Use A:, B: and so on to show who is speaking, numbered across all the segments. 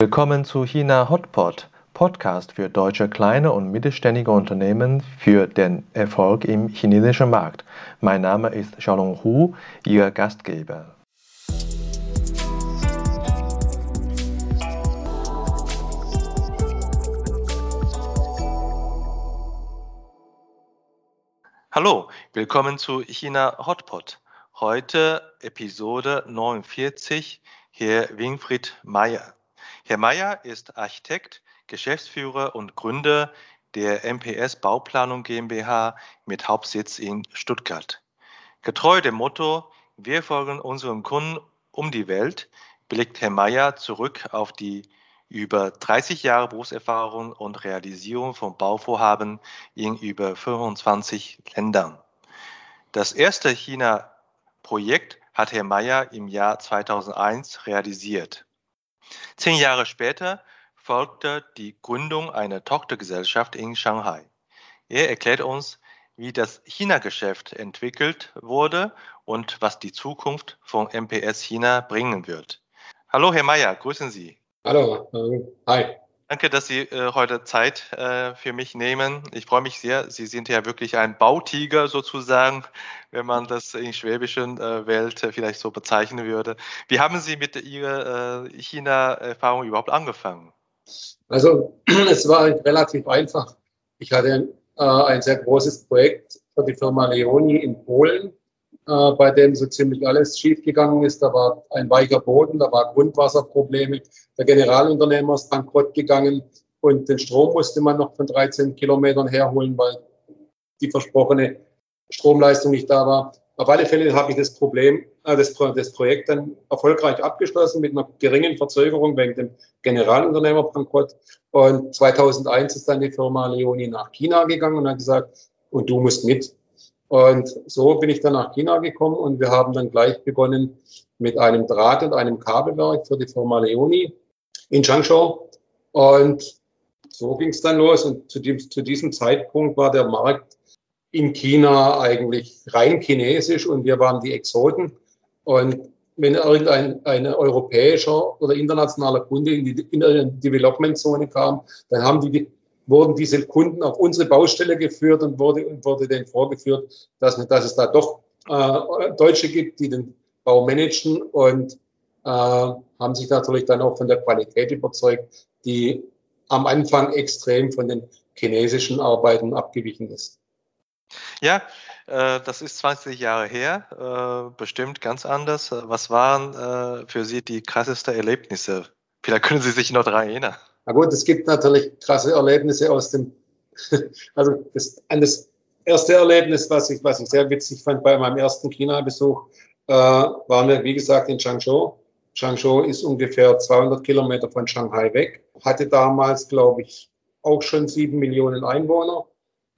A: Willkommen zu China Hotpot, Podcast für deutsche kleine und mittelständige Unternehmen für den Erfolg im chinesischen Markt. Mein Name ist Xiaolong Hu, Ihr Gastgeber. Hallo, willkommen zu China Hotpot. Heute Episode 49, Herr Winfried Meyer. Herr Meyer ist Architekt, Geschäftsführer und Gründer der MPS Bauplanung GmbH mit Hauptsitz in Stuttgart. Getreu dem Motto, wir folgen unseren Kunden um die Welt, blickt Herr Meyer zurück auf die über 30 Jahre Berufserfahrung und Realisierung von Bauvorhaben in über 25 Ländern. Das erste China-Projekt hat Herr Meyer im Jahr 2001 realisiert. Zehn Jahre später folgte die Gründung einer Tochtergesellschaft in Shanghai. Er erklärt uns, wie das China-Geschäft entwickelt wurde und was die Zukunft von MPS China bringen wird. Hallo, Herr Mayer, grüßen Sie.
B: Hallo, hi.
A: Danke, dass Sie äh, heute Zeit äh, für mich nehmen. Ich freue mich sehr. Sie sind ja wirklich ein Bautiger sozusagen, wenn man das in schwäbischen äh, Welt äh, vielleicht so bezeichnen würde. Wie haben Sie mit Ihrer äh, China-Erfahrung überhaupt angefangen?
B: Also es war relativ einfach. Ich hatte äh, ein sehr großes Projekt für die Firma Leoni in Polen äh, bei dem so ziemlich alles schiefgegangen ist. Da war ein weicher Boden, da war Grundwasserprobleme. Der Generalunternehmer ist bankrott gegangen und den Strom musste man noch von 13 Kilometern herholen, weil die versprochene Stromleistung nicht da war. Auf alle Fälle habe ich das Problem, äh, das, das Projekt dann erfolgreich abgeschlossen mit einer geringen Verzögerung wegen dem Generalunternehmer bankrott. Und 2001 ist dann die Firma Leoni nach China gegangen und hat gesagt, und du musst mit. Und so bin ich dann nach China gekommen und wir haben dann gleich begonnen mit einem Draht- und einem Kabelwerk für die Firma Leoni in Changzhou. Und so ging es dann los. Und zu, dem, zu diesem Zeitpunkt war der Markt in China eigentlich rein chinesisch und wir waren die Exoten. Und wenn irgendein ein europäischer oder internationaler Kunde in die, in eine Development Zone kam, dann haben die wurden diese Kunden auf unsere Baustelle geführt und wurde, wurde denen vorgeführt, dass, dass es da doch äh, Deutsche gibt, die den Bau managen und äh, haben sich natürlich dann auch von der Qualität überzeugt, die am Anfang extrem von den chinesischen Arbeiten abgewichen ist.
A: Ja, äh, das ist 20 Jahre her, äh, bestimmt ganz anders. Was waren äh, für Sie die krassesten Erlebnisse? Vielleicht können Sie sich noch daran erinnern.
B: Na gut, es gibt natürlich krasse Erlebnisse aus dem, also das, das erste Erlebnis, was ich, was ich sehr witzig fand bei meinem ersten China-Besuch, äh, waren wir, wie gesagt, in Changzhou. Changzhou ist ungefähr 200 Kilometer von Shanghai weg, hatte damals, glaube ich, auch schon sieben Millionen Einwohner.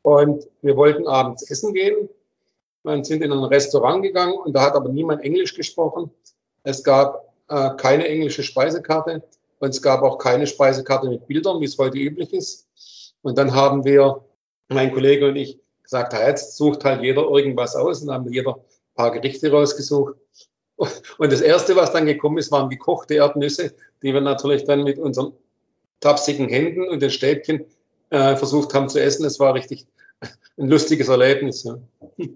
B: Und wir wollten abends essen gehen. Wir sind in ein Restaurant gegangen und da hat aber niemand Englisch gesprochen. Es gab äh, keine englische Speisekarte. Und es gab auch keine Speisekarte mit Bildern, wie es heute üblich ist. Und dann haben wir, mein Kollege und ich, gesagt, jetzt sucht halt jeder irgendwas aus. Und haben jeder ein paar Gerichte rausgesucht. Und das Erste, was dann gekommen ist, waren gekochte Erdnüsse, die wir natürlich dann mit unseren tapsigen Händen und den Stäbchen äh, versucht haben zu essen. Es war richtig ein lustiges Erlebnis. Ja.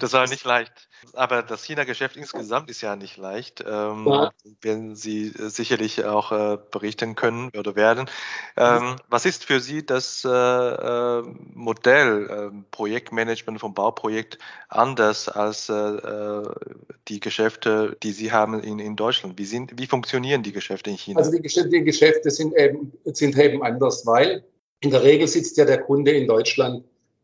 A: Das war nicht leicht. Aber das China-Geschäft insgesamt ist ja nicht leicht, ähm, ja. werden Sie sicherlich auch äh, berichten können oder werden. Ähm, was ist für Sie das äh, äh Modell äh, Projektmanagement vom Bauprojekt anders als äh, äh, die Geschäfte, die Sie haben in, in Deutschland? Wie, sind, wie funktionieren die Geschäfte in China?
B: Also die, die Geschäfte sind eben, sind eben anders, weil in der Regel sitzt ja der Kunde in Deutschland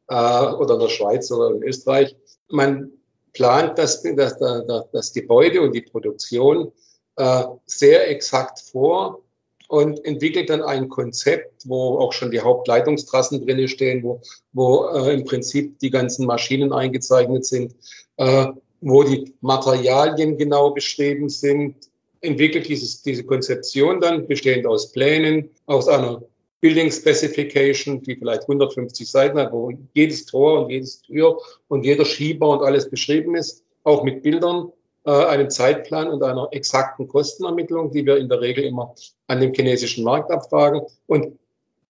B: äh, oder in der Schweiz oder in Österreich. Man plant das, das, das, das Gebäude und die Produktion äh, sehr exakt vor und entwickelt dann ein Konzept, wo auch schon die Hauptleitungstrassen drinne stehen, wo, wo äh, im Prinzip die ganzen Maschinen eingezeichnet sind, äh, wo die Materialien genau beschrieben sind, entwickelt dieses, diese Konzeption dann, bestehend aus Plänen, aus einer Building Specification, die vielleicht 150 Seiten hat, wo jedes Tor und jedes Tür und jeder Schieber und alles beschrieben ist, auch mit Bildern. äh, einem Zeitplan und einer exakten Kostenermittlung, die wir in der Regel immer an dem chinesischen Markt abfragen. Und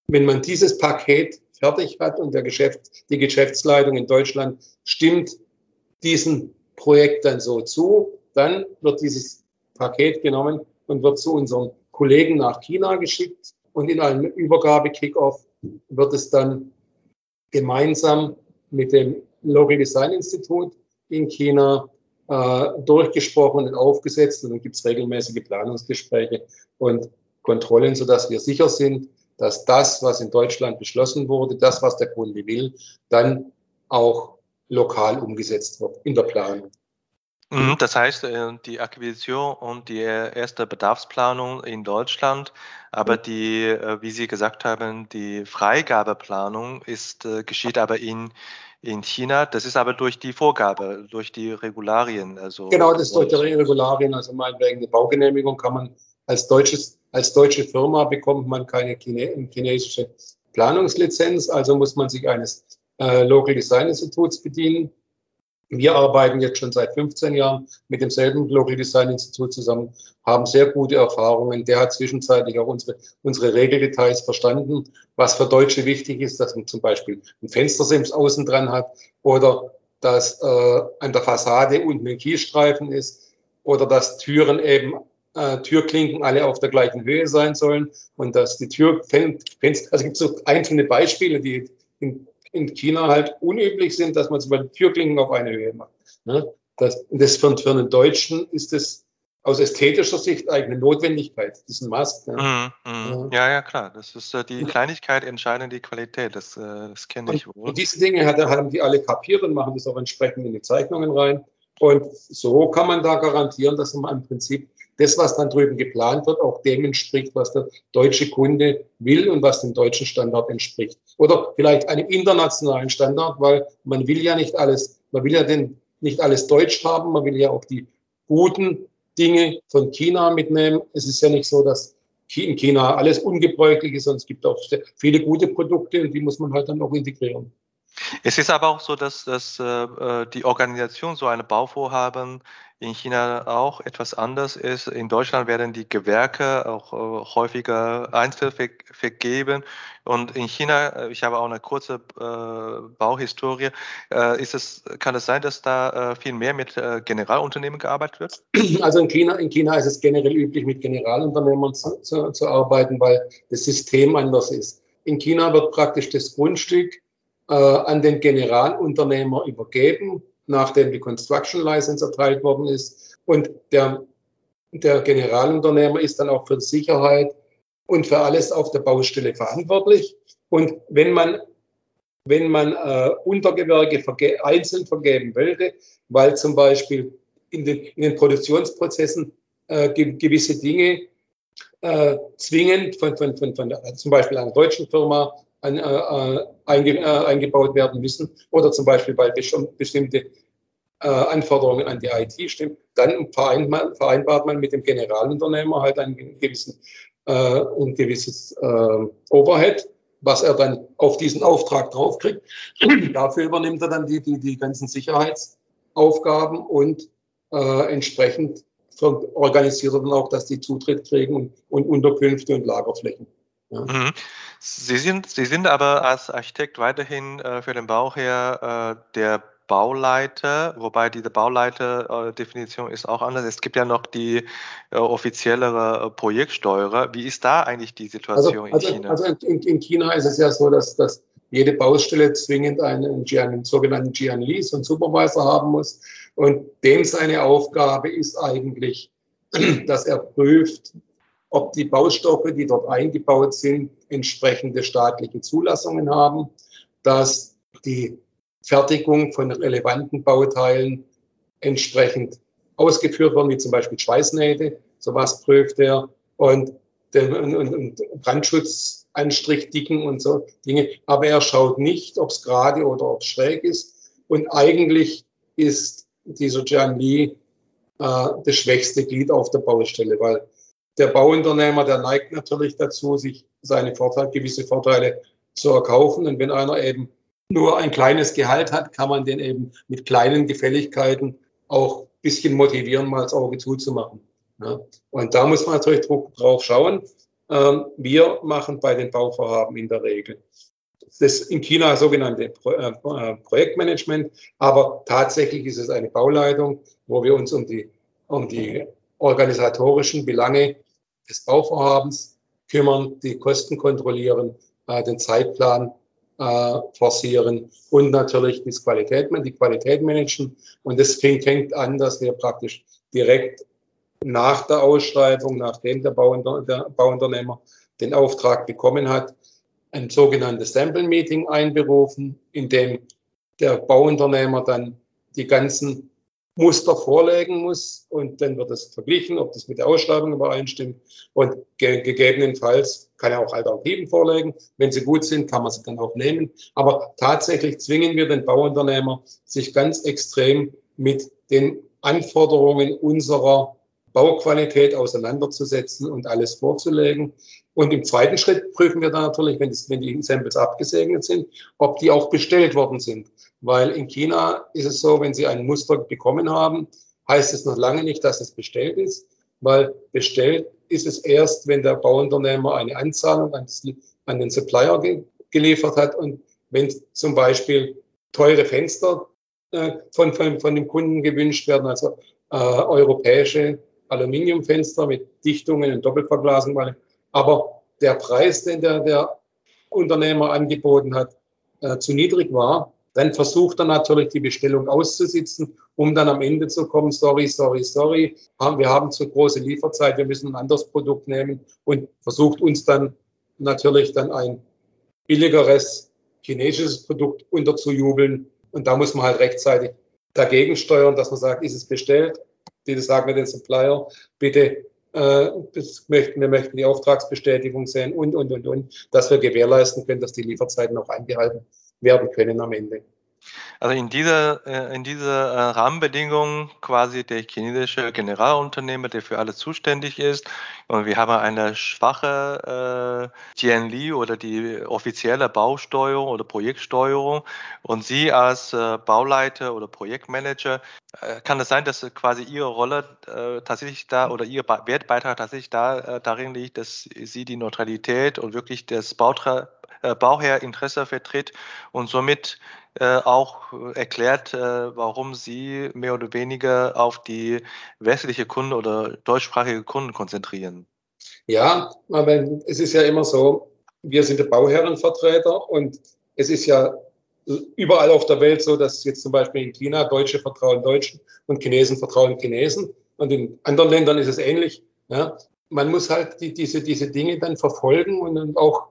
B: wenn man dieses Paket fertig hat und der Geschäft, die Geschäftsleitung in Deutschland stimmt diesem Projekt dann so zu, dann wird dieses Paket genommen und wird zu unseren Kollegen nach China geschickt und in einem Übergabe-Kickoff wird es dann gemeinsam mit dem Local Design Institut in China äh, durchgesprochen und aufgesetzt und dann gibt es regelmäßige Planungsgespräche und Kontrollen, sodass wir sicher sind, dass das, was in Deutschland beschlossen wurde, das, was der Kunde will, dann auch lokal umgesetzt wird in der Planung.
A: Mhm, das heißt, äh, die Akquisition und die erste Bedarfsplanung in Deutschland, aber die, äh, wie Sie gesagt haben, die Freigabeplanung ist, äh, geschieht aber in, in China. Das ist aber durch die Vorgabe, durch die Regularien.
B: Also genau, das ist durch die Regularien. Also meinetwegen eine Baugenehmigung kann man als deutsches, als deutsche Firma bekommt man keine Chine chinesische Planungslizenz, also muss man sich eines äh, Local Design Instituts bedienen. Wir arbeiten jetzt schon seit 15 Jahren mit demselben Local Design Institut zusammen, haben sehr gute Erfahrungen. Der hat zwischenzeitlich auch unsere, unsere Regeldetails verstanden, was für Deutsche wichtig ist, dass man zum Beispiel ein Fenstersims außen dran hat oder dass äh, an der Fassade unten ein Kiesstreifen ist oder dass Türen eben äh, Türklinken alle auf der gleichen Höhe sein sollen und dass die Türfenster, also es gibt so einzelne Beispiele, die in in China halt unüblich sind, dass man zum Beispiel Türklinken auf eine Höhe macht. Ne? Das, das für, für einen Deutschen ist das aus ästhetischer Sicht eigentlich eine Notwendigkeit, das ist ein Must.
A: Ne? Mm, mm. Ja, ja, klar. Das ist äh, die Kleinigkeit entscheidend die Qualität. Das, äh, das kenne ich
B: wohl. Und diese Dinge hat, haben die alle kapiert und machen das auch entsprechend in die Zeichnungen rein. Und so kann man da garantieren, dass man im Prinzip das, was dann drüben geplant wird, auch dem entspricht, was der deutsche Kunde will und was dem deutschen Standard entspricht. Oder vielleicht einem internationalen Standard, weil man will ja nicht alles, man will ja den, nicht alles deutsch haben, man will ja auch die guten Dinge von China mitnehmen. Es ist ja nicht so, dass in China alles ungebräuchlich ist, sondern es gibt auch viele gute Produkte und die muss man halt dann auch integrieren.
A: Es ist aber auch so, dass, dass äh, die Organisation so eine Bauvorhaben in China auch etwas anders ist. In Deutschland werden die Gewerke auch äh, häufiger einzeln ver vergeben. Und in China, äh, ich habe auch eine kurze äh, Bauhistorie, äh, ist es, kann es sein, dass da äh, viel mehr mit äh, Generalunternehmen gearbeitet wird?
B: Also in China, in China ist es generell üblich, mit Generalunternehmern zu, zu, zu arbeiten, weil das System anders ist. In China wird praktisch das Grundstück an den Generalunternehmer übergeben nachdem die Construction License erteilt worden ist. Und der, der Generalunternehmer ist dann auch für Sicherheit und für alles auf der Baustelle verantwortlich. Und wenn man, wenn man äh, Untergewerke verge einzeln vergeben wollte, weil zum Beispiel in den, in den Produktionsprozessen äh, ge gewisse Dinge äh, zwingend von, von, von, von zum Beispiel einer deutschen Firma an, äh, äh, einge, äh, eingebaut werden müssen oder zum Beispiel bei bestimmte äh, Anforderungen an die IT stimmen, dann vereinbart, vereinbart man mit dem Generalunternehmer halt einen gewissen, ein gewisses äh, Overhead, was er dann auf diesen Auftrag draufkriegt. Dafür übernimmt er dann die, die, die ganzen Sicherheitsaufgaben und entsprechend organisiert er dann auch, dass die Zutritt kriegen und, und Unterkünfte und Lagerflächen.
A: Ja. Sie sind, Sie sind aber als Architekt weiterhin äh, für den Bau her äh, der Bauleiter, wobei diese Bauleiter-Definition ist auch anders. Es gibt ja noch die äh, offiziellere Projektsteuerer. Wie ist da eigentlich die Situation
B: also, in China? Also in, in, China ist es ja so, dass, dass jede Baustelle zwingend einen, einen sogenannten Li, so einen Supervisor haben muss. Und dem seine Aufgabe ist eigentlich, dass er prüft, ob die Baustoffe, die dort eingebaut sind, entsprechende staatliche Zulassungen haben, dass die Fertigung von relevanten Bauteilen entsprechend ausgeführt werden, wie zum Beispiel Schweißnähte. Sowas prüft er und, den, und, und Brandschutzanstrichdicken und so Dinge. Aber er schaut nicht, ob es gerade oder ob es schräg ist. Und eigentlich ist dieser Jian Li äh, das schwächste Glied auf der Baustelle, weil der Bauunternehmer, der neigt natürlich dazu, sich seine Vorteile, gewisse Vorteile zu erkaufen. Und wenn einer eben nur ein kleines Gehalt hat, kann man den eben mit kleinen Gefälligkeiten auch bisschen motivieren, mal das Auge zuzumachen. Ja. Und da muss man natürlich drauf schauen. Ähm, wir machen bei den Bauvorhaben in der Regel das in China sogenannte äh, äh, Projektmanagement, aber tatsächlich ist es eine Bauleitung, wo wir uns um die, um die organisatorischen Belange des Bauvorhabens kümmern, die Kosten kontrollieren, äh, den Zeitplan äh, forcieren und natürlich das Qualität, die Qualität managen. Und das fängt an, dass wir praktisch direkt nach der Ausschreibung, nachdem der, Bauunter der Bauunternehmer den Auftrag bekommen hat, ein sogenanntes Sample Meeting einberufen, in dem der Bauunternehmer dann die ganzen Muster vorlegen muss und dann wird es verglichen, ob das mit der Ausschreibung übereinstimmt und ge gegebenenfalls kann er auch Alternativen vorlegen. Wenn sie gut sind, kann man sie dann auch nehmen. Aber tatsächlich zwingen wir den Bauunternehmer, sich ganz extrem mit den Anforderungen unserer Bauqualität auseinanderzusetzen und alles vorzulegen. Und im zweiten Schritt prüfen wir dann natürlich, wenn, das, wenn die Samples abgesegnet sind, ob die auch bestellt worden sind. Weil in China ist es so, wenn Sie ein Muster bekommen haben, heißt es noch lange nicht, dass es bestellt ist, weil bestellt ist es erst, wenn der Bauunternehmer eine Anzahlung an, den Supplier ge geliefert hat und wenn zum Beispiel teure Fenster äh, von, von, von dem Kunden gewünscht werden, also äh, europäische Aluminiumfenster mit Dichtungen und Doppelverglasung. Aber der Preis, den der, der Unternehmer angeboten hat, äh, zu niedrig war, dann versucht er natürlich die Bestellung auszusitzen, um dann am Ende zu kommen, sorry, sorry, sorry, wir haben zu große Lieferzeit, wir müssen ein anderes Produkt nehmen und versucht uns dann natürlich dann ein billigeres chinesisches Produkt unterzujubeln. Und da muss man halt rechtzeitig dagegen steuern, dass man sagt, ist es bestellt, die sagen wir den Supplier, bitte, das möchten, wir möchten die Auftragsbestätigung sehen und, und, und, und, dass wir gewährleisten können, dass die Lieferzeiten auch eingehalten werden können am Ende.
A: Also in dieser, äh, in dieser äh, Rahmenbedingung quasi der chinesische Generalunternehmer, der für alles zuständig ist. Und wir haben eine schwache äh, oder die offizielle Bausteuerung oder Projektsteuerung. Und Sie als äh, Bauleiter oder Projektmanager, äh, kann es sein, dass quasi Ihre Rolle äh, tatsächlich da oder Ihr Wertbeitrag tatsächlich da, darin liegt, dass Sie die Neutralität und wirklich das Bautra Bauherrinteresse vertritt und somit äh, auch erklärt, äh, warum sie mehr oder weniger auf die westliche Kunden oder deutschsprachige Kunden konzentrieren.
B: Ja, aber es ist ja immer so, wir sind der Bauherrenvertreter und es ist ja überall auf der Welt so, dass jetzt zum Beispiel in China Deutsche vertrauen Deutschen und Chinesen vertrauen Chinesen und in anderen Ländern ist es ähnlich. Ja. Man muss halt die, diese, diese Dinge dann verfolgen und dann auch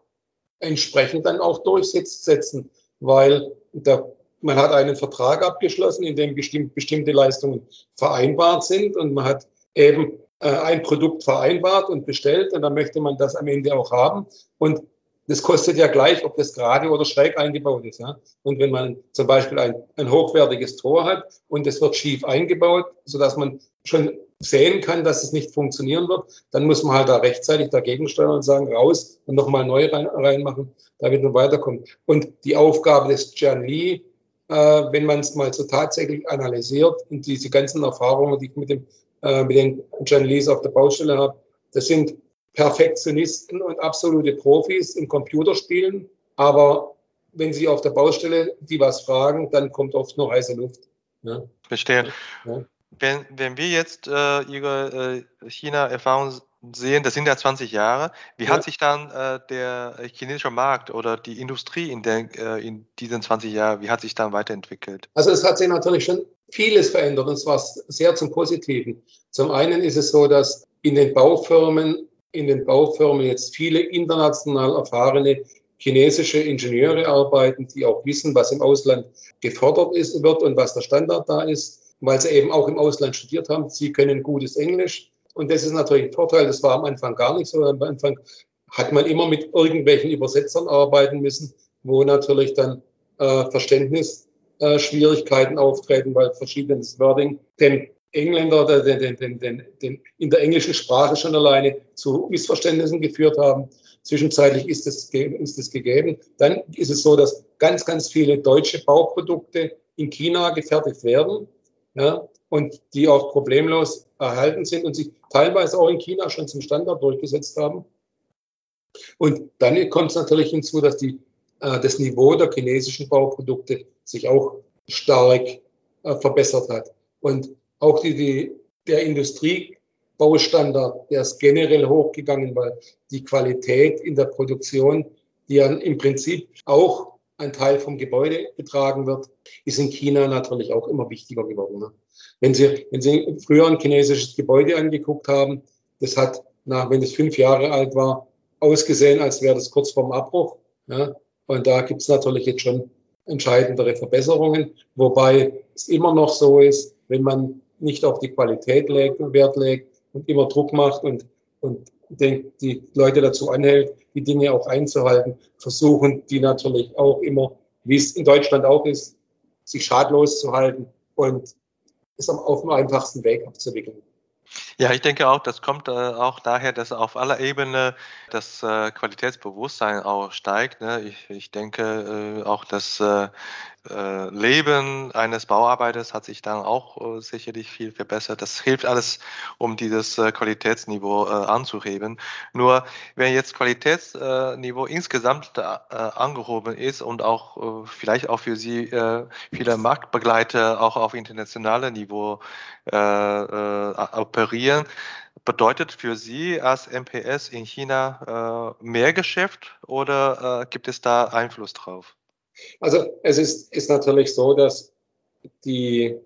B: entsprechend dann auch durchsetzen, weil der, man hat einen Vertrag abgeschlossen, in dem bestimmt, bestimmte Leistungen vereinbart sind und man hat eben äh, ein Produkt vereinbart und bestellt und dann möchte man das am Ende auch haben und das kostet ja gleich, ob das gerade oder schräg eingebaut ist. Ja? Und wenn man zum Beispiel ein, ein hochwertiges Tor hat und es wird schief eingebaut, sodass man schon sehen kann, dass es nicht funktionieren wird, dann muss man halt da rechtzeitig dagegen steuern und sagen, raus und nochmal neu rein, reinmachen, damit man weiterkommt. Und die Aufgabe des Jan Lee, äh, wenn man es mal so tatsächlich analysiert und diese ganzen Erfahrungen, die ich mit, dem, äh, mit den Jan Lees auf der Baustelle habe, das sind Perfektionisten und absolute Profis im Computerspielen, aber wenn sie auf der Baustelle die was fragen, dann kommt oft nur heiße Luft.
A: Ja. Verstehe. Ja. Wenn, wenn wir jetzt äh, Ihre äh, China-Erfahrung sehen, das sind ja 20 Jahre, wie ja. hat sich dann äh, der chinesische Markt oder die Industrie in, der, äh, in diesen 20 Jahren, wie hat sich dann weiterentwickelt?
B: Also es hat sich natürlich schon vieles verändert und zwar sehr zum Positiven. Zum einen ist es so, dass in den Baufirmen, in den Baufirmen jetzt viele international erfahrene chinesische Ingenieure arbeiten, die auch wissen, was im Ausland gefordert ist, wird und was der Standard da ist weil sie eben auch im Ausland studiert haben. Sie können gutes Englisch. Und das ist natürlich ein Vorteil. Das war am Anfang gar nicht so. Am Anfang hat man immer mit irgendwelchen Übersetzern arbeiten müssen, wo natürlich dann äh, Verständnisschwierigkeiten äh, auftreten, weil verschiedenes Wording den Engländer den, den, den, den, den in der englischen Sprache schon alleine zu Missverständnissen geführt haben. Zwischenzeitlich ist es, ist gegeben. Dann ist es so, dass ganz, ganz viele deutsche Bauprodukte in China gefertigt werden ja, und die auch problemlos erhalten sind und sich teilweise auch in China schon zum Standard durchgesetzt haben. Und dann kommt es natürlich hinzu, dass die, äh, das Niveau der chinesischen Bauprodukte sich auch stark äh, verbessert hat. Und auch die, die, der Industriebaustandard, der ist generell hochgegangen, weil die Qualität in der Produktion, die ja im Prinzip auch ein Teil vom Gebäude getragen wird, ist in China natürlich auch immer wichtiger geworden. Ne? Wenn Sie, wenn Sie früher ein chinesisches Gebäude angeguckt haben, das hat, nach, wenn es fünf Jahre alt war, ausgesehen, als wäre das kurz vorm Abbruch. Ja? Und da gibt es natürlich jetzt schon entscheidendere Verbesserungen, wobei es immer noch so ist, wenn man nicht auf die Qualität legt, Wert legt und immer Druck macht und, und den, die Leute dazu anhält, die Dinge auch einzuhalten, versuchen die natürlich auch immer, wie es in Deutschland auch ist, sich schadlos zu halten und es auf dem einfachsten Weg abzuwickeln.
A: Ja, ich denke auch, das kommt äh, auch daher, dass auf aller Ebene das äh, Qualitätsbewusstsein auch steigt. Ne? Ich, denke äh, auch, äh, Leben eines Bauarbeiters hat sich dann auch sicherlich viel verbessert. Das hilft alles, um dieses Qualitätsniveau anzuheben. Nur wenn jetzt Qualitätsniveau insgesamt angehoben ist und auch vielleicht auch für Sie viele Marktbegleiter auch auf internationalem Niveau operieren, bedeutet für Sie als MPS in China mehr Geschäft oder gibt es da Einfluss drauf?
B: Also es ist, ist natürlich so, dass die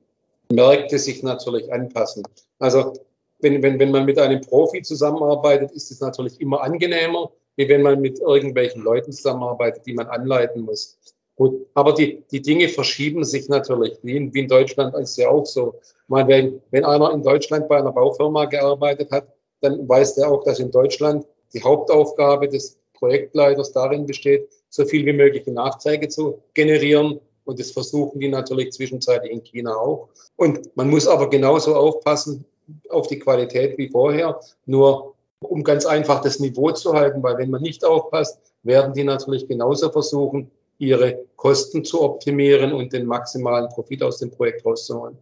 B: Märkte sich natürlich anpassen. Also wenn, wenn, wenn man mit einem Profi zusammenarbeitet, ist es natürlich immer angenehmer, wie wenn man mit irgendwelchen Leuten zusammenarbeitet, die man anleiten muss. Gut, aber die, die Dinge verschieben sich natürlich, wie in, wie in Deutschland ist ja auch so. Man, wenn, wenn einer in Deutschland bei einer Baufirma gearbeitet hat, dann weiß der auch, dass in Deutschland die Hauptaufgabe des Projektleiters darin besteht, so viel wie möglich Nachzeige zu generieren. Und das versuchen die natürlich zwischenzeitlich in China auch. Und man muss aber genauso aufpassen auf die Qualität wie vorher. Nur um ganz einfach das Niveau zu halten, weil wenn man nicht aufpasst, werden die natürlich genauso versuchen, ihre Kosten zu optimieren und den maximalen Profit aus dem Projekt rauszuholen,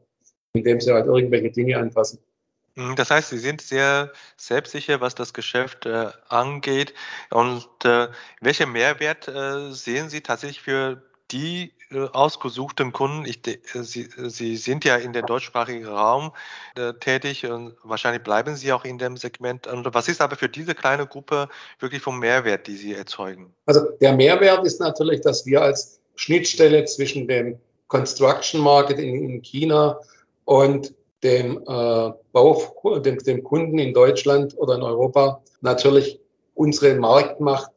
B: indem sie halt irgendwelche Dinge anpassen.
A: Hm, das heißt, Sie sind sehr selbstsicher, was das Geschäft äh, angeht. Und äh, welchen Mehrwert äh, sehen Sie tatsächlich für die ausgesuchten Kunden? Ich, äh, Sie, Sie sind ja in dem deutschsprachigen Raum äh, tätig und wahrscheinlich bleiben Sie auch in dem Segment. Und was ist aber für diese kleine Gruppe wirklich vom Mehrwert, die Sie erzeugen?
B: Also der Mehrwert ist natürlich, dass wir als Schnittstelle zwischen dem Construction Market in, in China und dem, äh, Bau, dem, dem Kunden in Deutschland oder in Europa natürlich unsere Marktmacht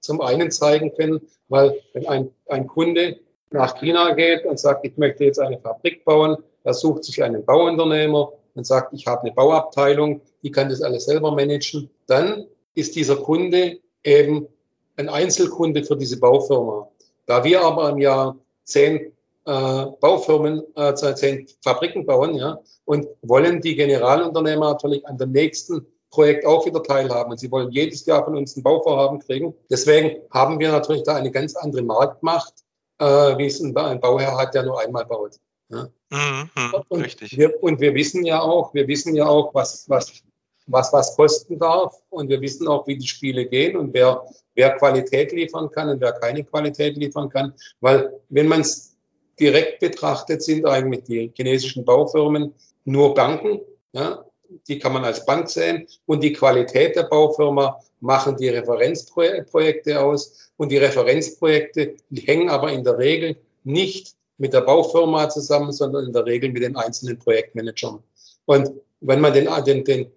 B: zum einen zeigen können, weil wenn ein, ein Kunde nach China geht und sagt, ich möchte jetzt eine Fabrik bauen, er sucht sich einen Bauunternehmer und sagt, ich habe eine Bauabteilung, die kann das alles selber managen, dann ist dieser Kunde eben ein Einzelkunde für diese Baufirma. Da wir aber im Jahr zehn äh, Baufirmen, äh, zehn Fabriken bauen, ja, und wollen die Generalunternehmer natürlich an dem nächsten Projekt auch wieder teilhaben. Und sie wollen jedes Jahr von uns ein Bauvorhaben kriegen. Deswegen haben wir natürlich da eine ganz andere Marktmacht, äh, wie es ein, ein Bauherr hat, der nur einmal baut. Ja. Mhm, und, richtig. Wir, und wir wissen ja auch, wir wissen ja auch, was, was, was, was kosten darf. Und wir wissen auch, wie die Spiele gehen und wer, wer Qualität liefern kann und wer keine Qualität liefern kann. Weil wenn man es direkt betrachtet sind eigentlich die chinesischen Baufirmen nur Banken. Ja, die kann man als Bank sehen. Und die Qualität der Baufirma machen die Referenzprojekte aus. Und die Referenzprojekte die hängen aber in der Regel nicht mit der Baufirma zusammen, sondern in der Regel mit den einzelnen Projektmanagern. Und wenn man den, den, den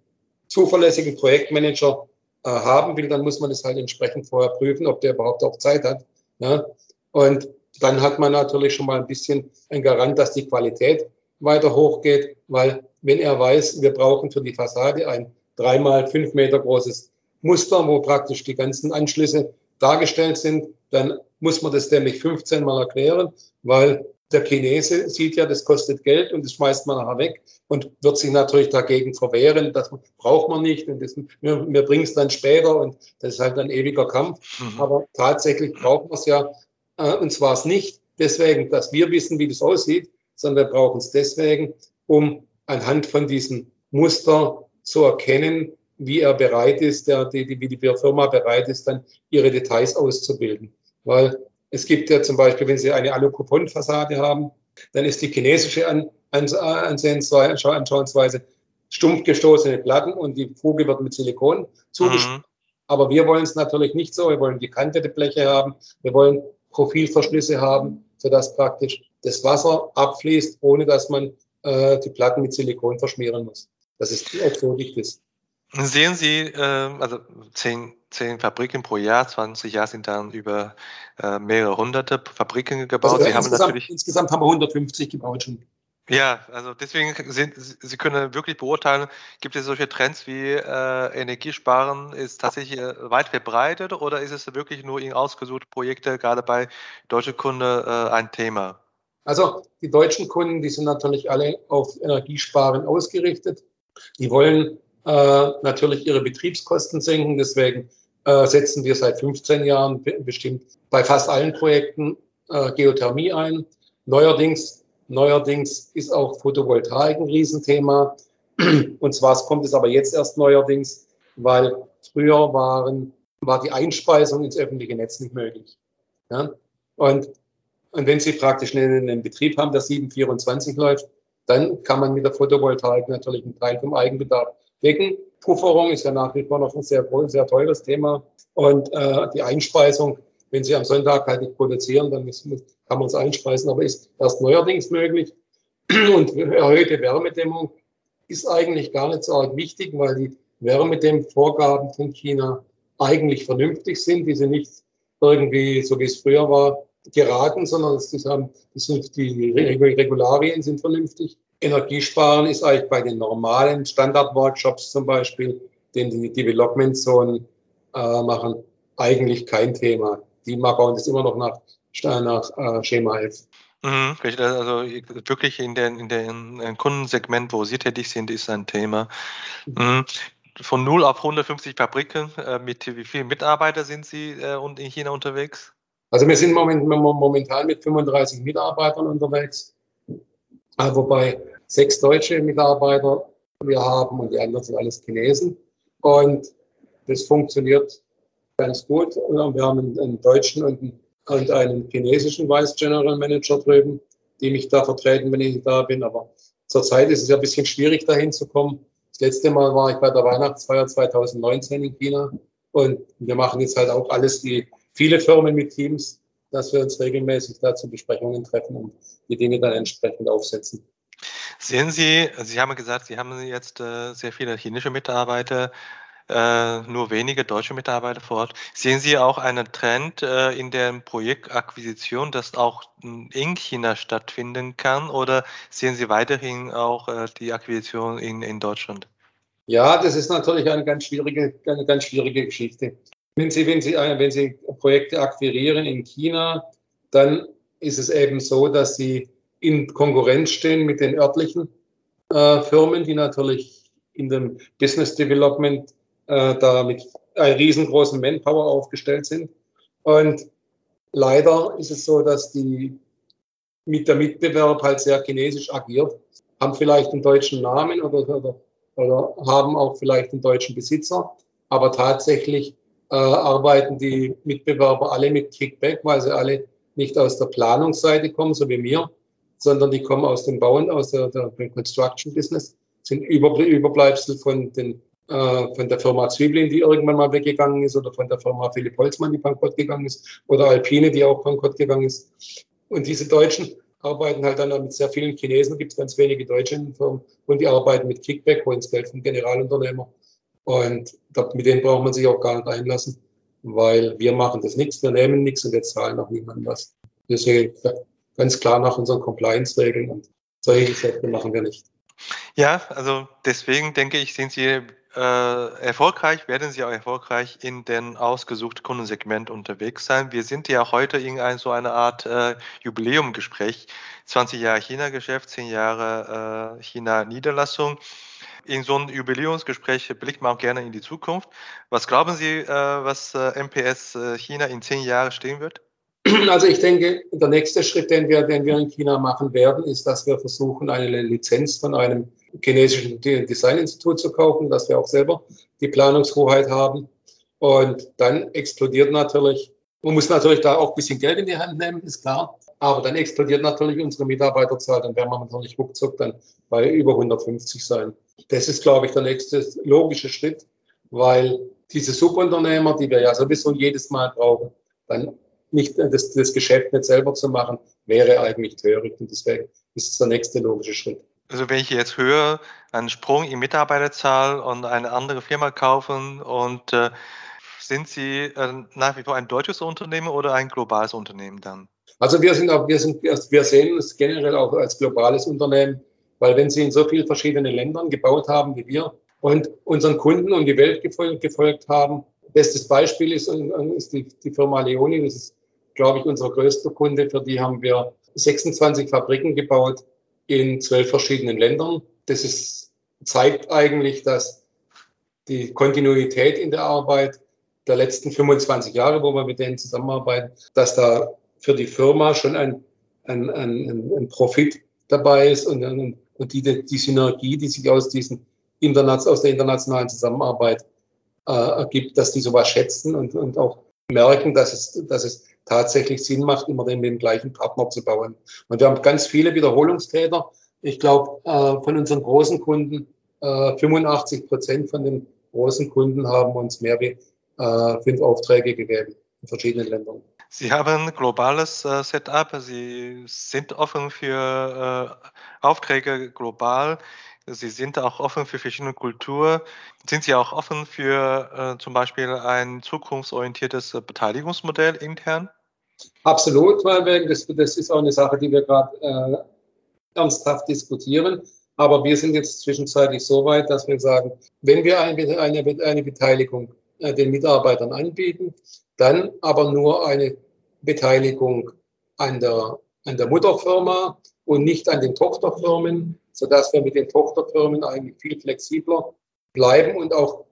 B: zuverlässigen Projektmanager äh, haben will, dann muss man es halt entsprechend vorher prüfen, ob der überhaupt auch Zeit hat. Ja? Und dann hat man natürlich schon mal ein bisschen ein Garant, dass die Qualität weiter hochgeht, weil wenn er weiß, wir brauchen für die Fassade ein dreimal fünf Meter großes Muster, wo praktisch die ganzen Anschlüsse dargestellt sind, dann muss man das nämlich 15 Mal erklären, weil der Chinese sieht ja, das kostet Geld und das schmeißt man nachher weg und wird sich natürlich dagegen verwehren. Das braucht man nicht und das, wir, wir bringen es dann später und das ist halt ein ewiger Kampf. Mhm. Aber tatsächlich braucht man es ja, äh, und zwar es nicht deswegen, dass wir wissen, wie das aussieht, sondern wir brauchen es deswegen, um anhand von diesem Muster zu erkennen, wie er bereit ist, der, die, wie die Firma bereit ist, dann ihre Details auszubilden. Weil es gibt ja zum Beispiel, wenn Sie eine Alu-Coupon-Fassade haben, dann ist die chinesische An Anschauungsweise stumpf gestoßene Platten und die Fuge wird mit Silikon zugeschnitten. Mhm. Aber wir wollen es natürlich nicht so. Wir wollen gekantete Bleche haben. Wir wollen Profilverschlüsse haben, sodass praktisch das Wasser abfließt, ohne dass man äh, die Platten mit Silikon verschmieren muss. Das ist auch so wichtig.
A: Sehen Sie, äh, also zehn, zehn Fabriken pro Jahr, 20 Jahre sind dann über äh, mehrere hunderte Fabriken gebaut. Also
B: Sie haben natürlich insgesamt haben wir 150 gebaut schon.
A: Ja, also deswegen sind Sie können wirklich beurteilen, gibt es solche Trends wie äh, Energiesparen ist tatsächlich äh, weit verbreitet oder ist es wirklich nur in ausgesuchte Projekte, gerade bei deutschen Kunden, äh, ein Thema?
B: Also die deutschen Kunden, die sind natürlich alle auf Energiesparen ausgerichtet. Die wollen äh, natürlich ihre Betriebskosten senken. Deswegen äh, setzen wir seit 15 Jahren bestimmt bei fast allen Projekten äh, Geothermie ein. Neuerdings Neuerdings ist auch Photovoltaik ein Riesenthema. Und zwar kommt es aber jetzt erst neuerdings, weil früher waren, war die Einspeisung ins öffentliche Netz nicht möglich. Ja? Und, und wenn Sie praktisch einen, Betrieb haben, der 724 läuft, dann kann man mit der Photovoltaik natürlich einen Teil vom Eigenbedarf decken. Pufferung ist ja nach wie vor noch ein sehr, sehr teures Thema. Und äh, die Einspeisung wenn sie am Sonntag halt nicht produzieren, dann muss, kann man es einspeisen, aber ist erst neuerdings möglich. Und erhöhte Wärmedämmung ist eigentlich gar nicht so arg wichtig, weil die Wärmedämmvorgaben von China eigentlich vernünftig sind. Die sind nicht irgendwie, so wie es früher war, geraten, sondern das haben, das sind die Regularien sind vernünftig. Energiesparen ist eigentlich bei den normalen Standard-Workshops zum Beispiel, den die Development Zone äh, machen, eigentlich kein Thema die bauen das immer noch nach, nach äh, Schema F.
A: Mhm, also wirklich in den, in den Kundensegment, wo Sie tätig sind, ist ein Thema. Mhm. Von 0 auf 150 Fabriken, äh, mit wie vielen Mitarbeitern sind Sie äh, in China unterwegs?
B: Also wir sind moment, momentan mit 35 Mitarbeitern unterwegs, äh, wobei sechs deutsche Mitarbeiter wir haben und die anderen sind alles Chinesen. Und das funktioniert ganz gut. Wir haben einen, deutschen und einen, chinesischen Vice General Manager drüben, die mich da vertreten, wenn ich da bin. Aber zurzeit ist es ja ein bisschen schwierig, dahin zu kommen. Das letzte Mal war ich bei der Weihnachtsfeier 2019 in China und wir machen jetzt halt auch alles, die viele Firmen mit Teams, dass wir uns regelmäßig da zu Besprechungen treffen und die Dinge dann entsprechend aufsetzen.
A: Sehen Sie, Sie haben gesagt, Sie haben jetzt äh, sehr viele chinesische Mitarbeiter äh, nur wenige deutsche Mitarbeiter vor Ort. Sehen Sie auch einen Trend äh, in der Projektakquisition, dass auch in China stattfinden kann oder sehen Sie weiterhin auch äh, die Akquisition in, in Deutschland?
B: Ja, das ist natürlich eine ganz schwierige, eine ganz schwierige Geschichte. Wenn Sie, wenn Sie, äh, wenn Sie Projekte akquirieren in China, dann ist es eben so, dass Sie in Konkurrenz stehen mit den örtlichen äh, Firmen, die natürlich in dem Business Development äh, da mit einem riesengroßen Manpower aufgestellt sind. Und leider ist es so, dass die mit der Mitbewerb halt sehr chinesisch agiert, haben vielleicht einen deutschen Namen oder, oder, oder haben auch vielleicht einen deutschen Besitzer, aber tatsächlich äh, arbeiten die Mitbewerber alle mit Kickback, weil sie alle nicht aus der Planungsseite kommen, so wie mir, sondern die kommen aus dem Bauen, aus der, der Construction Business, sind Überbleibsel von den äh, von der Firma Zwiebelin, die irgendwann mal weggegangen ist, oder von der Firma Philipp Holzmann, die bankrott gegangen ist, oder Alpine, die auch bankrott gegangen ist. Und diese Deutschen arbeiten halt dann mit sehr vielen Chinesen, gibt es ganz wenige Deutsche in Firmen, und die arbeiten mit Kickback, holen das Geld vom Generalunternehmer. Und mit denen braucht man sich auch gar nicht einlassen, weil wir machen das nichts, wir nehmen nichts und jetzt zahlen auch niemand was. Deswegen ganz klar nach unseren Compliance-Regeln und solche Geschäfte machen wir nicht.
A: Ja, also deswegen denke ich, sind Sie äh, erfolgreich, werden Sie auch erfolgreich in den ausgesuchten Kundensegment unterwegs sein. Wir sind ja heute in ein, so eine Art äh, Jubiläumgespräch. 20 Jahre China-Geschäft, 10 Jahre äh, China-Niederlassung. In so einem Jubiläumsgespräch blickt man auch gerne in die Zukunft. Was glauben Sie, äh, was äh, MPS äh, China in 10 Jahren stehen wird?
B: Also ich denke, der nächste Schritt, den wir, den wir in China machen werden, ist, dass wir versuchen, eine Lizenz von einem chinesischen Designinstitut zu kaufen, dass wir auch selber die Planungshoheit haben. Und dann explodiert natürlich, man muss natürlich da auch ein bisschen Geld in die Hand nehmen, ist klar. Aber dann explodiert natürlich unsere Mitarbeiterzahl, dann werden wir natürlich ruckzuck dann bei über 150 sein. Das ist, glaube ich, der nächste logische Schritt, weil diese Subunternehmer, die wir ja sowieso jedes Mal brauchen, dann nicht das, das Geschäft nicht selber zu machen, wäre eigentlich töricht. Und deswegen ist es der nächste logische Schritt.
A: Also wenn ich jetzt höre, einen Sprung in Mitarbeiterzahl und eine andere Firma kaufen und äh, sind Sie äh, nach wie vor ein deutsches Unternehmen oder ein globales Unternehmen dann?
B: Also wir sind auch, wir sind, wir sehen es generell auch als globales Unternehmen, weil wenn Sie in so vielen verschiedenen Ländern gebaut haben wie wir und unseren Kunden und die Welt gefolgt, gefolgt haben, bestes Beispiel ist, ist die, die Firma Leoni, das ist glaube ich, unser größter Kunde. Für die haben wir 26 Fabriken gebaut in zwölf verschiedenen Ländern. Das ist, zeigt eigentlich, dass die Kontinuität in der Arbeit der letzten 25 Jahre, wo wir mit denen zusammenarbeiten, dass da für die Firma schon ein, ein, ein, ein Profit dabei ist und, und die, die Synergie, die sich aus, diesen Internet, aus der internationalen Zusammenarbeit äh, ergibt, dass die sowas schätzen und, und auch merken, dass es, dass es tatsächlich Sinn macht, immer den, den gleichen Partner zu bauen. Und wir haben ganz viele Wiederholungstäter. Ich glaube, äh, von unseren großen Kunden, äh, 85 Prozent von den großen Kunden haben uns mehr wie äh, fünf Aufträge gegeben in verschiedenen Ländern.
A: Sie haben ein globales äh, Setup. Sie sind offen für äh, Aufträge global. Sie sind auch offen für verschiedene Kulturen. Sind Sie auch offen für äh, zum Beispiel ein zukunftsorientiertes Beteiligungsmodell intern?
B: Absolut, weil das, das ist auch eine Sache, die wir gerade äh, ernsthaft diskutieren. Aber wir sind jetzt zwischenzeitlich so weit, dass wir sagen, wenn wir eine, eine, eine Beteiligung äh, den Mitarbeitern anbieten, dann aber nur eine Beteiligung an der, an der Mutterfirma und nicht an den Tochterfirmen, sodass wir mit den Tochterfirmen eigentlich viel flexibler bleiben und auch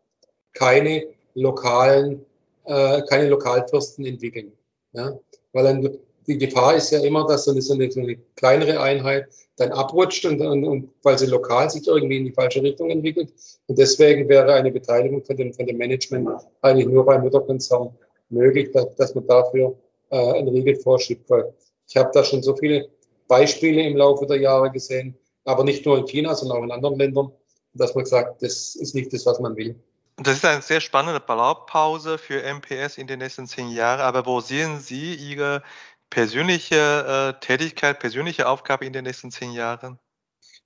B: keine lokalen, äh, keine Lokalfürsten entwickeln. Ja? Weil dann, die Gefahr ist ja immer, dass so eine, so eine, kleinere Einheit dann abrutscht und, und, und, weil sie lokal sich irgendwie in die falsche Richtung entwickelt. Und deswegen wäre eine Beteiligung von dem, von dem Management eigentlich nur beim Mutterkonzern möglich, dass, dass man dafür äh, einen Riegel vorschiebt. Weil ich habe da schon so viele Beispiele im Laufe der Jahre gesehen, aber nicht nur in China, sondern auch in anderen Ländern, dass man sagt, das ist nicht das, was man will.
A: Das ist eine sehr spannende Blaupause für MPS in den nächsten zehn Jahren. Aber wo sehen Sie Ihre persönliche äh, Tätigkeit, persönliche Aufgabe in den nächsten zehn Jahren?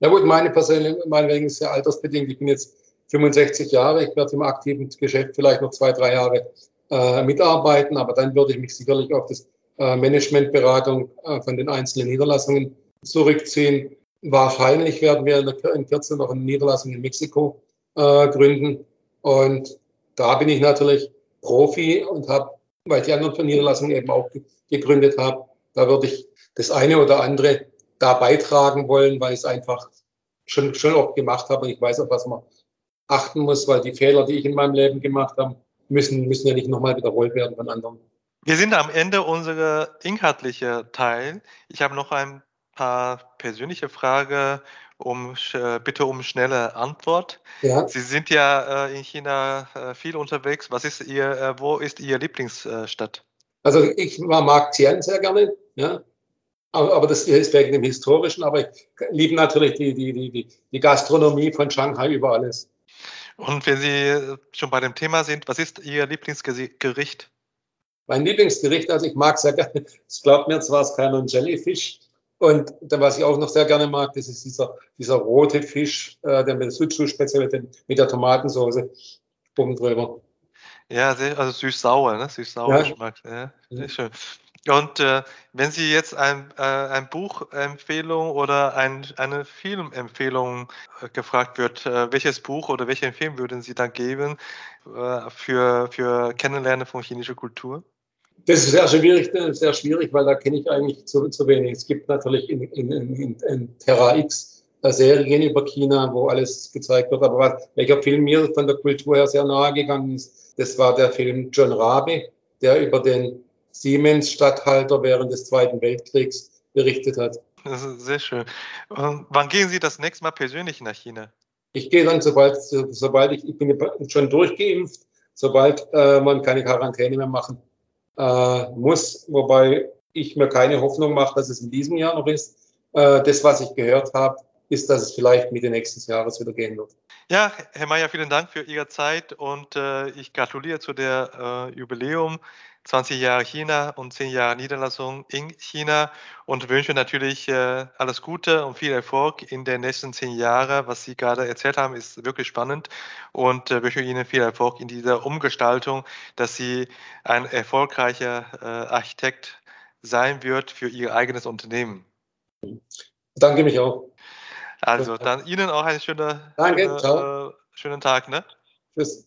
B: Na gut, meine persönliche, meinetwegen ist ja altersbedingt. Ich bin jetzt 65 Jahre. Ich werde im aktiven Geschäft vielleicht noch zwei, drei Jahre äh, mitarbeiten. Aber dann würde ich mich sicherlich auf das äh, Managementberatung äh, von den einzelnen Niederlassungen zurückziehen. Wahrscheinlich werden wir in Kürze noch eine Niederlassung in Mexiko äh, gründen. Und da bin ich natürlich Profi und habe, weil ich die anderen Niederlassungen eben auch gegründet habe, da würde ich das eine oder andere da beitragen wollen, weil ich es einfach schon, schon oft gemacht habe und ich weiß, auf was man achten muss, weil die Fehler, die ich in meinem Leben gemacht habe, müssen, müssen ja nicht nochmal wiederholt werden von anderen.
A: Wir sind am Ende unserer inhaltliche Teil. Ich habe noch ein paar persönliche Fragen, um, bitte um schnelle Antwort. Ja. Sie sind ja äh, in China äh, viel unterwegs. Was ist Ihr, äh, wo ist Ihr Lieblingsstadt?
B: Also ich mag Xi'an sehr gerne, ja. Aber, das ist wegen dem Historischen, aber ich liebe natürlich die, die, die, die Gastronomie von Shanghai über alles.
A: Und wenn Sie schon bei dem Thema sind, was ist Ihr Lieblingsgericht?
B: Mein Lieblingsgericht, also ich mag sehr gerne, es glaubt mir zwar, es keiner ein Jellyfish. Und was ich auch noch sehr gerne mag, das ist dieser, dieser rote Fisch, äh, der mit der Suchu-Spezialität mit der Tomatensauce oben drüber.
A: Ja, sehr, also süß-sauer, ne? Süß-sauer ja. Geschmack. Ja, sehr schön. Und äh, wenn Sie jetzt ein, äh, ein Buchempfehlung oder ein, eine Filmempfehlung äh, gefragt wird, äh, welches Buch oder welchen Film würden Sie dann geben äh, für, für Kennenlernen von chinesischer Kultur?
B: Das ist sehr schwierig, sehr schwierig, weil da kenne ich eigentlich zu, zu wenig. Es gibt natürlich in, in, in, in Terra X Serien über China, wo alles gezeigt wird. Aber was, welcher Film mir von der Kultur her sehr nahe gegangen ist, das war der Film John Rabe, der über den Siemens-Statthalter während des Zweiten Weltkriegs berichtet hat.
A: Das ist sehr schön. Und wann gehen Sie das nächste Mal persönlich nach China?
B: Ich gehe dann, sobald, sobald ich, ich bin schon durchgeimpft, sobald äh, man keine Quarantäne mehr machen äh, muss, wobei ich mir keine Hoffnung mache, dass es in diesem Jahr noch ist. Äh, das, was ich gehört habe, ist, dass es vielleicht Mitte nächstes Jahres wieder gehen wird.
A: Ja, Herr Mayer, vielen Dank für Ihre Zeit und äh, ich gratuliere zu der äh, Jubiläum 20 Jahre China und 10 Jahre Niederlassung in China und wünsche natürlich äh, alles Gute und viel Erfolg in den nächsten 10 Jahren. Was Sie gerade erzählt haben, ist wirklich spannend und äh, wünsche Ihnen viel Erfolg in dieser Umgestaltung, dass Sie ein erfolgreicher äh, Architekt sein wird für Ihr eigenes Unternehmen.
B: Danke mich auch.
A: Also dann Ihnen auch einen schönen,
B: Danke,
A: äh, schönen Tag. Ne?
B: Tschüss.